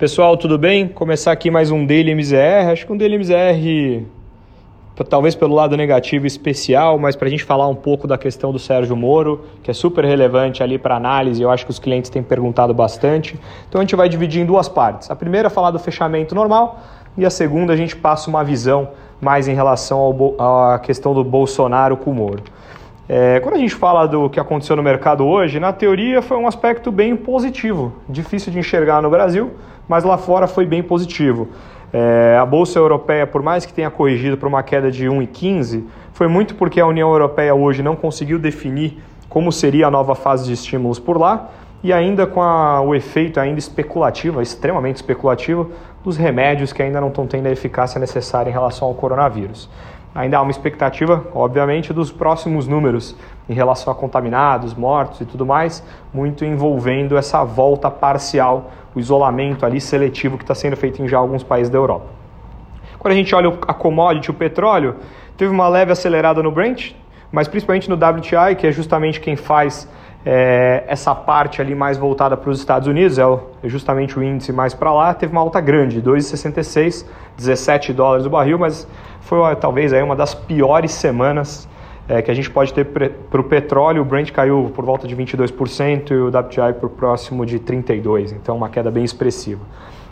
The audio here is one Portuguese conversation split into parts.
Pessoal, tudo bem? Começar aqui mais um Daily MZR. Acho que um Daily MZR, talvez pelo lado negativo especial, mas para a gente falar um pouco da questão do Sérgio Moro, que é super relevante ali para análise. Eu acho que os clientes têm perguntado bastante. Então a gente vai dividir em duas partes. A primeira é falar do fechamento normal e a segunda a gente passa uma visão mais em relação à questão do Bolsonaro com o Moro. É, quando a gente fala do que aconteceu no mercado hoje, na teoria foi um aspecto bem positivo, difícil de enxergar no Brasil, mas lá fora foi bem positivo. É, a Bolsa Europeia, por mais que tenha corrigido para uma queda de 1,15, foi muito porque a União Europeia hoje não conseguiu definir como seria a nova fase de estímulos por lá e ainda com a, o efeito ainda especulativo, extremamente especulativo, dos remédios que ainda não estão tendo a eficácia necessária em relação ao coronavírus. Ainda há uma expectativa, obviamente, dos próximos números em relação a contaminados, mortos e tudo mais, muito envolvendo essa volta parcial, o isolamento ali seletivo que está sendo feito em já alguns países da Europa. Quando a gente olha a commodity, o petróleo, teve uma leve acelerada no Brent, mas principalmente no WTI, que é justamente quem faz é, essa parte ali mais voltada para os Estados Unidos, é, é justamente o índice mais para lá, teve uma alta grande, 2,66, 17 dólares o barril, mas foi talvez aí uma das piores semanas é, que a gente pode ter para o petróleo. O Brent caiu por volta de 22% e o WTI por próximo de 32%, então uma queda bem expressiva.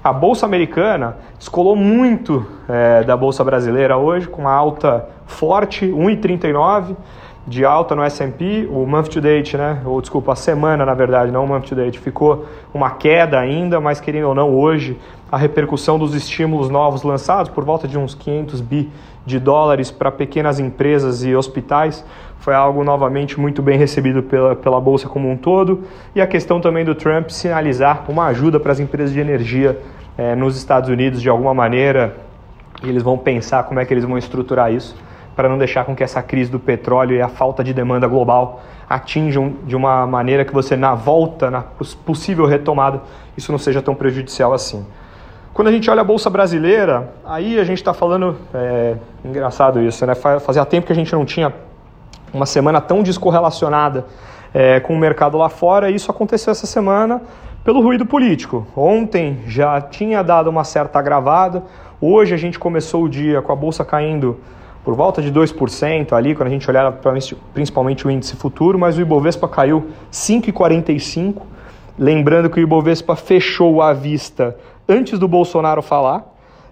A bolsa americana descolou muito é, da bolsa brasileira hoje, com uma alta forte, 1,39 de alta no S&P, o month to date, né, ou desculpa, a semana na verdade, não o month to date, ficou uma queda ainda, mas querendo ou não, hoje a repercussão dos estímulos novos lançados, por volta de uns 500 bi de dólares para pequenas empresas e hospitais, foi algo novamente muito bem recebido pela, pela Bolsa como um todo, e a questão também do Trump sinalizar uma ajuda para as empresas de energia eh, nos Estados Unidos de alguma maneira, e eles vão pensar como é que eles vão estruturar isso para não deixar com que essa crise do petróleo e a falta de demanda global atinjam de uma maneira que você, na volta, na possível retomada, isso não seja tão prejudicial assim. Quando a gente olha a Bolsa Brasileira, aí a gente está falando, é, engraçado isso, né? Fazia tempo que a gente não tinha uma semana tão descorrelacionada é, com o mercado lá fora, e isso aconteceu essa semana pelo ruído político. Ontem já tinha dado uma certa agravada, hoje a gente começou o dia com a Bolsa caindo por volta de 2% ali, quando a gente olhar principalmente o índice futuro, mas o Ibovespa caiu 5,45%. Lembrando que o Ibovespa fechou à vista antes do Bolsonaro falar,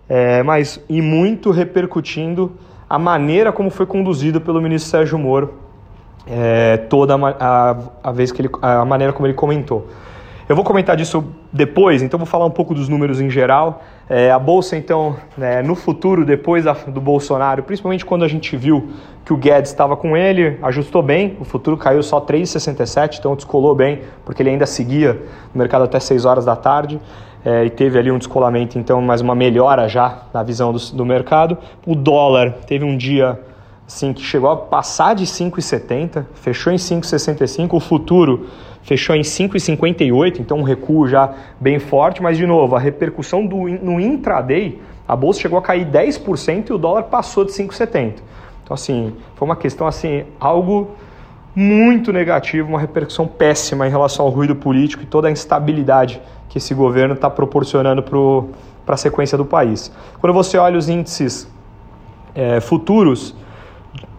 é, mas e muito repercutindo a maneira como foi conduzido pelo ministro Sérgio Moro, é, toda a, a, a, vez que ele, a maneira como ele comentou. Eu vou comentar disso depois, então vou falar um pouco dos números em geral. É, a bolsa, então, né, no futuro, depois da, do Bolsonaro, principalmente quando a gente viu que o Guedes estava com ele, ajustou bem, o futuro caiu só 3,67, então descolou bem, porque ele ainda seguia no mercado até 6 horas da tarde. É, e teve ali um descolamento, então, mais uma melhora já na visão do, do mercado. O dólar teve um dia assim, que chegou a passar de 5,70, fechou em 5,65. O futuro fechou em 5,58, então um recuo já bem forte, mas de novo, a repercussão do, no intraday, a bolsa chegou a cair 10% e o dólar passou de 5,70. Então assim, foi uma questão assim, algo muito negativo, uma repercussão péssima em relação ao ruído político e toda a instabilidade que esse governo está proporcionando para a sequência do país. Quando você olha os índices é, futuros,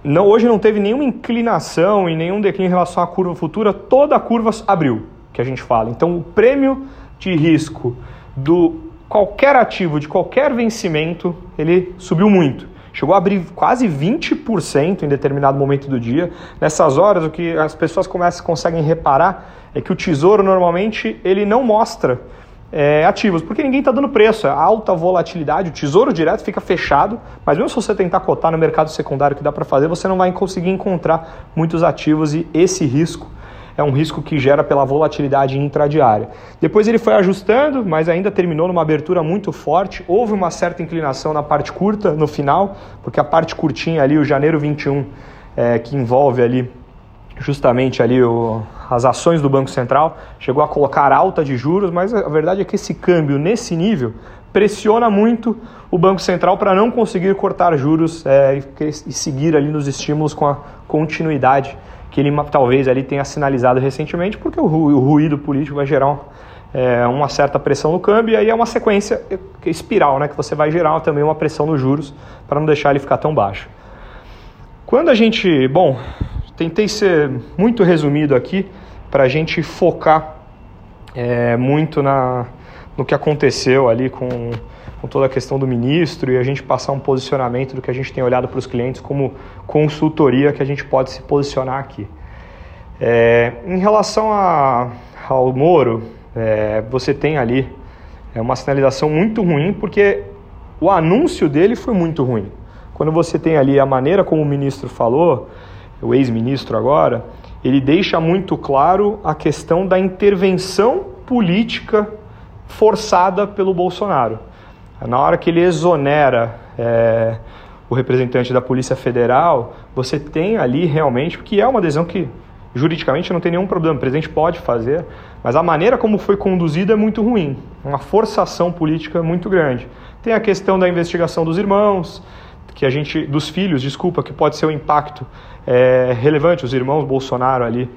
não, hoje não teve nenhuma inclinação e nenhum declínio em relação à curva futura, toda a curva abriu, que a gente fala. Então, o prêmio de risco do qualquer ativo, de qualquer vencimento, ele subiu muito. Chegou a abrir quase 20% em determinado momento do dia. Nessas horas, o que as pessoas começam, conseguem reparar é que o tesouro normalmente ele não mostra é, ativos, porque ninguém está dando preço, é alta volatilidade, o tesouro direto fica fechado, mas mesmo se você tentar cotar no mercado secundário que dá para fazer, você não vai conseguir encontrar muitos ativos e esse risco é um risco que gera pela volatilidade intradiária. Depois ele foi ajustando, mas ainda terminou numa abertura muito forte. Houve uma certa inclinação na parte curta no final, porque a parte curtinha ali, o janeiro 21, é, que envolve ali justamente ali o, as ações do Banco Central, chegou a colocar alta de juros, mas a verdade é que esse câmbio nesse nível pressiona muito o Banco Central para não conseguir cortar juros é, e, e seguir ali nos estímulos com a continuidade que ele talvez ali tenha sinalizado recentemente, porque o, ruído político vai gerar é, uma certa pressão no câmbio, e aí é uma sequência espiral, né, que você vai gerar também uma pressão nos juros para não deixar ele ficar tão baixo. Quando a gente, bom, tentei ser muito resumido aqui para a gente focar é, muito na, no que aconteceu ali com, com toda a questão do ministro e a gente passar um posicionamento do que a gente tem olhado para os clientes como consultoria que a gente pode se posicionar aqui. É, em relação a, ao Moro, é, você tem ali é uma sinalização muito ruim porque o anúncio dele foi muito ruim. Quando você tem ali a maneira como o ministro falou, o ex-ministro agora, ele deixa muito claro a questão da intervenção política forçada pelo Bolsonaro. Na hora que ele exonera é, o representante da Polícia Federal, você tem ali realmente, que é uma decisão que juridicamente não tem nenhum problema, o presidente pode fazer, mas a maneira como foi conduzida é muito ruim, uma forçação política muito grande. Tem a questão da investigação dos irmãos, que a gente, dos filhos, desculpa, que pode ser um impacto é, relevante. Os irmãos Bolsonaro ali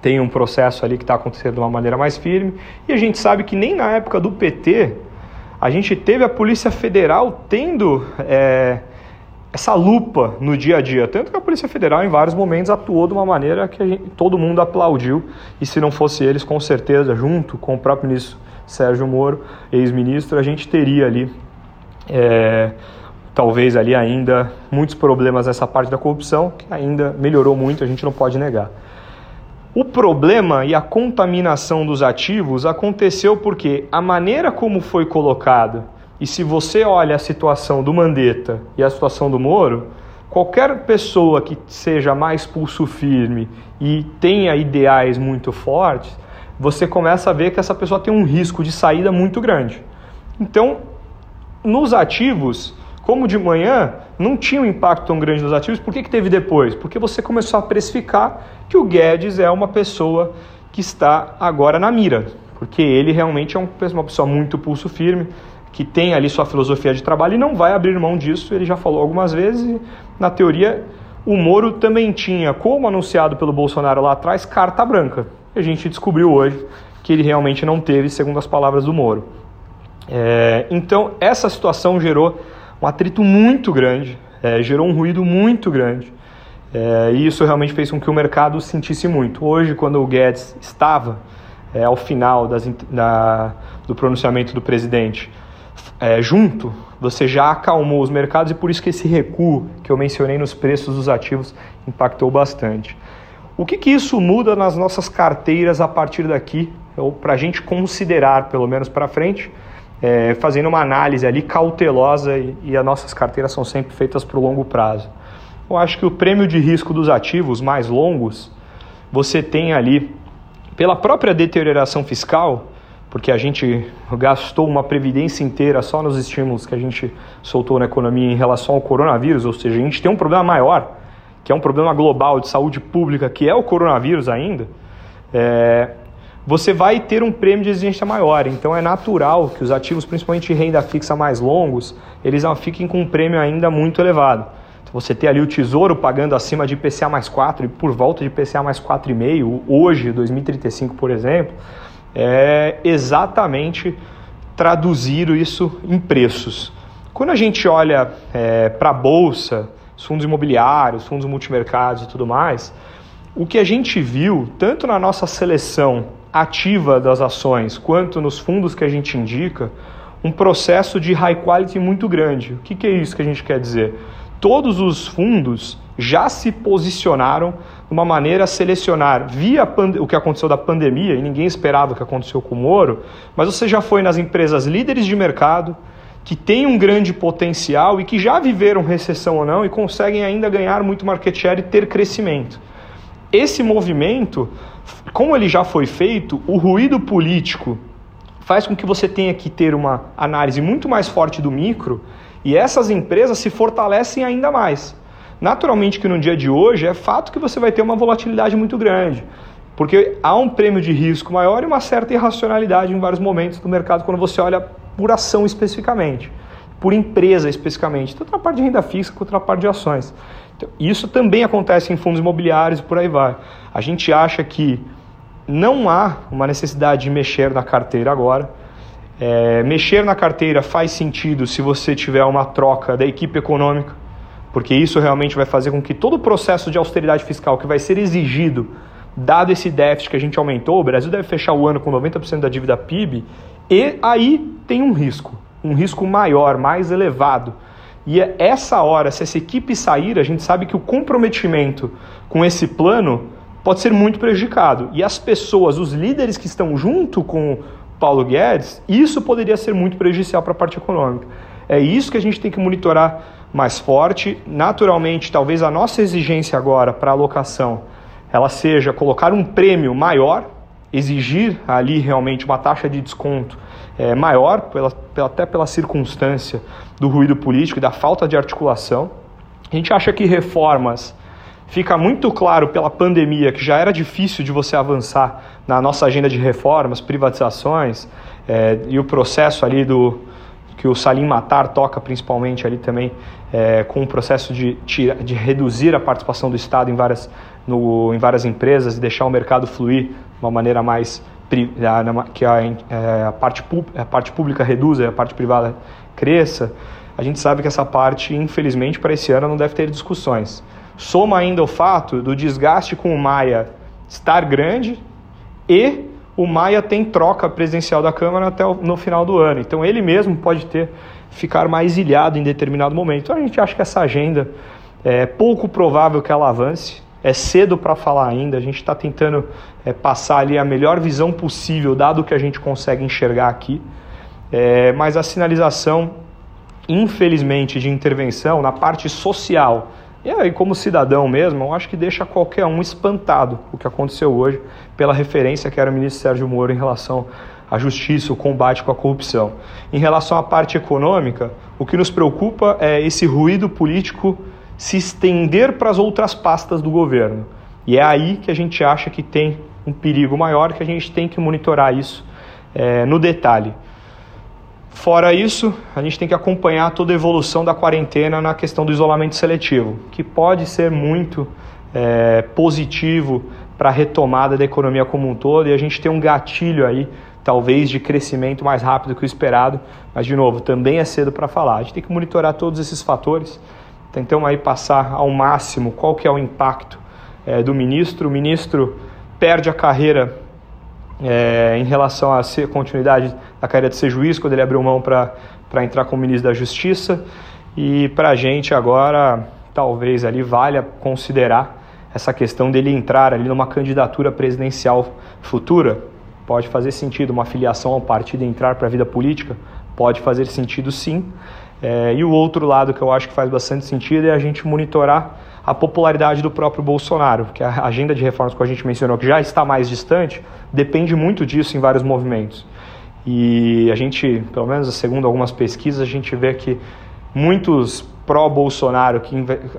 tem um processo ali que está acontecendo de uma maneira mais firme. E a gente sabe que nem na época do PT a gente teve a Polícia Federal tendo é, essa lupa no dia a dia. Tanto que a Polícia Federal, em vários momentos, atuou de uma maneira que gente, todo mundo aplaudiu. E se não fosse eles, com certeza, junto com o próprio ministro Sérgio Moro, ex-ministro, a gente teria ali. É, talvez ali ainda muitos problemas nessa parte da corrupção, que ainda melhorou muito, a gente não pode negar. O problema e a contaminação dos ativos aconteceu porque a maneira como foi colocado, e se você olha a situação do Mandetta e a situação do Moro, qualquer pessoa que seja mais pulso firme e tenha ideais muito fortes, você começa a ver que essa pessoa tem um risco de saída muito grande. Então, nos ativos, como de manhã não tinha um impacto tão grande nos ativos, por que, que teve depois? Porque você começou a precificar que o Guedes é uma pessoa que está agora na mira, porque ele realmente é uma pessoa muito pulso firme, que tem ali sua filosofia de trabalho e não vai abrir mão disso, ele já falou algumas vezes, na teoria o Moro também tinha, como anunciado pelo Bolsonaro lá atrás, carta branca. E a gente descobriu hoje que ele realmente não teve, segundo as palavras do Moro. É, então, essa situação gerou um atrito muito grande, é, gerou um ruído muito grande. É, e isso realmente fez com que o mercado sentisse muito. Hoje, quando o Guedes estava é, ao final das, da, do pronunciamento do presidente é, junto, você já acalmou os mercados e por isso que esse recuo que eu mencionei nos preços dos ativos impactou bastante. O que, que isso muda nas nossas carteiras a partir daqui, ou para a gente considerar, pelo menos para frente? É, fazendo uma análise ali cautelosa e, e as nossas carteiras são sempre feitas para o longo prazo. Eu acho que o prêmio de risco dos ativos mais longos, você tem ali, pela própria deterioração fiscal, porque a gente gastou uma previdência inteira só nos estímulos que a gente soltou na economia em relação ao coronavírus, ou seja, a gente tem um problema maior, que é um problema global de saúde pública, que é o coronavírus ainda. É, você vai ter um prêmio de exigência maior. Então é natural que os ativos, principalmente renda fixa mais longos, eles fiquem com um prêmio ainda muito elevado. Então, você ter ali o Tesouro pagando acima de IPCA mais 4 e por volta de IPCA mais 4,5, hoje, 2035, por exemplo, é exatamente traduzir isso em preços. Quando a gente olha é, para a Bolsa, os fundos imobiliários, fundos multimercados e tudo mais, o que a gente viu, tanto na nossa seleção ativa das ações, quanto nos fundos que a gente indica, um processo de high quality muito grande. O que, que é isso que a gente quer dizer? Todos os fundos já se posicionaram de uma maneira a selecionar via o que aconteceu da pandemia, e ninguém esperava o que aconteceu com o ouro, mas você já foi nas empresas líderes de mercado, que têm um grande potencial e que já viveram recessão ou não e conseguem ainda ganhar muito market share e ter crescimento. Esse movimento como ele já foi feito, o ruído político faz com que você tenha que ter uma análise muito mais forte do micro e essas empresas se fortalecem ainda mais. Naturalmente que no dia de hoje é fato que você vai ter uma volatilidade muito grande, porque há um prêmio de risco maior e uma certa irracionalidade em vários momentos do mercado quando você olha por ação especificamente, por empresa especificamente, tanto na parte de renda fixa quanto na parte de ações. Então, isso também acontece em fundos imobiliários e por aí vai. A gente acha que não há uma necessidade de mexer na carteira agora. É, mexer na carteira faz sentido se você tiver uma troca da equipe econômica, porque isso realmente vai fazer com que todo o processo de austeridade fiscal que vai ser exigido, dado esse déficit que a gente aumentou, o Brasil deve fechar o ano com 90% da dívida PIB, e aí tem um risco, um risco maior, mais elevado. E é essa hora, se essa equipe sair, a gente sabe que o comprometimento com esse plano pode ser muito prejudicado. E as pessoas, os líderes que estão junto com Paulo Guedes, isso poderia ser muito prejudicial para a parte econômica. É isso que a gente tem que monitorar mais forte. Naturalmente, talvez a nossa exigência agora para alocação ela seja colocar um prêmio maior, exigir ali realmente uma taxa de desconto é, maior, pela, pela, até pela circunstância do ruído político e da falta de articulação. A gente acha que reformas fica muito claro pela pandemia que já era difícil de você avançar na nossa agenda de reformas, privatizações é, e o processo ali do que o Salim Matar toca principalmente ali também é, com o processo de, de reduzir a participação do Estado em várias, no, em várias empresas e deixar o mercado fluir uma maneira mais que a, é, a, parte, a parte pública reduza e a parte privada cresça, a gente sabe que essa parte, infelizmente, para esse ano não deve ter discussões. Soma ainda o fato do desgaste com o Maia estar grande e o Maia tem troca presidencial da Câmara até no final do ano. Então ele mesmo pode ter ficar mais ilhado em determinado momento. Então a gente acha que essa agenda é pouco provável que ela avance. É cedo para falar ainda. A gente está tentando é, passar ali a melhor visão possível, dado o que a gente consegue enxergar aqui. É, mas a sinalização, infelizmente, de intervenção na parte social e aí, como cidadão mesmo, eu acho que deixa qualquer um espantado o que aconteceu hoje pela referência que era o ministro Sérgio Moro em relação à justiça, o combate com a corrupção. Em relação à parte econômica, o que nos preocupa é esse ruído político se estender para as outras pastas do governo. E é aí que a gente acha que tem um perigo maior, que a gente tem que monitorar isso é, no detalhe. Fora isso, a gente tem que acompanhar toda a evolução da quarentena na questão do isolamento seletivo, que pode ser muito é, positivo para a retomada da economia como um todo e a gente tem um gatilho aí, talvez, de crescimento mais rápido que o esperado, mas, de novo, também é cedo para falar. A gente tem que monitorar todos esses fatores, tentamos aí passar ao máximo qual que é o impacto é, do ministro. O ministro perde a carreira é, em relação à continuidade da carreira de ser juiz, quando ele abriu mão para entrar como ministro da Justiça. E para a gente agora, talvez ali valha considerar essa questão dele entrar ali numa candidatura presidencial futura. Pode fazer sentido uma filiação ao partido entrar para a vida política? Pode fazer sentido sim. É, e o outro lado que eu acho que faz bastante sentido é a gente monitorar a popularidade do próprio Bolsonaro, que a agenda de reformas que a gente mencionou, que já está mais distante, depende muito disso em vários movimentos. E a gente, pelo menos segundo algumas pesquisas, a gente vê que muitos pró-Bolsonaro, que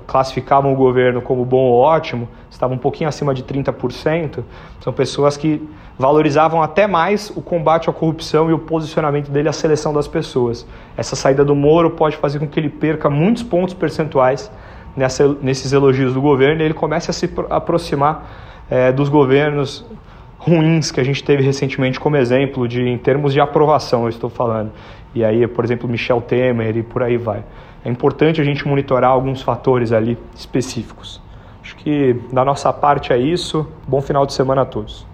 classificavam o governo como bom ou ótimo, estavam um pouquinho acima de 30%, são pessoas que valorizavam até mais o combate à corrupção e o posicionamento dele à seleção das pessoas. Essa saída do Moro pode fazer com que ele perca muitos pontos percentuais nessa, nesses elogios do governo e ele comece a se aproximar é, dos governos ruins que a gente teve recentemente como exemplo de em termos de aprovação, eu estou falando. E aí, por exemplo, Michel Temer e por aí vai. É importante a gente monitorar alguns fatores ali específicos. Acho que da nossa parte é isso. Bom final de semana a todos.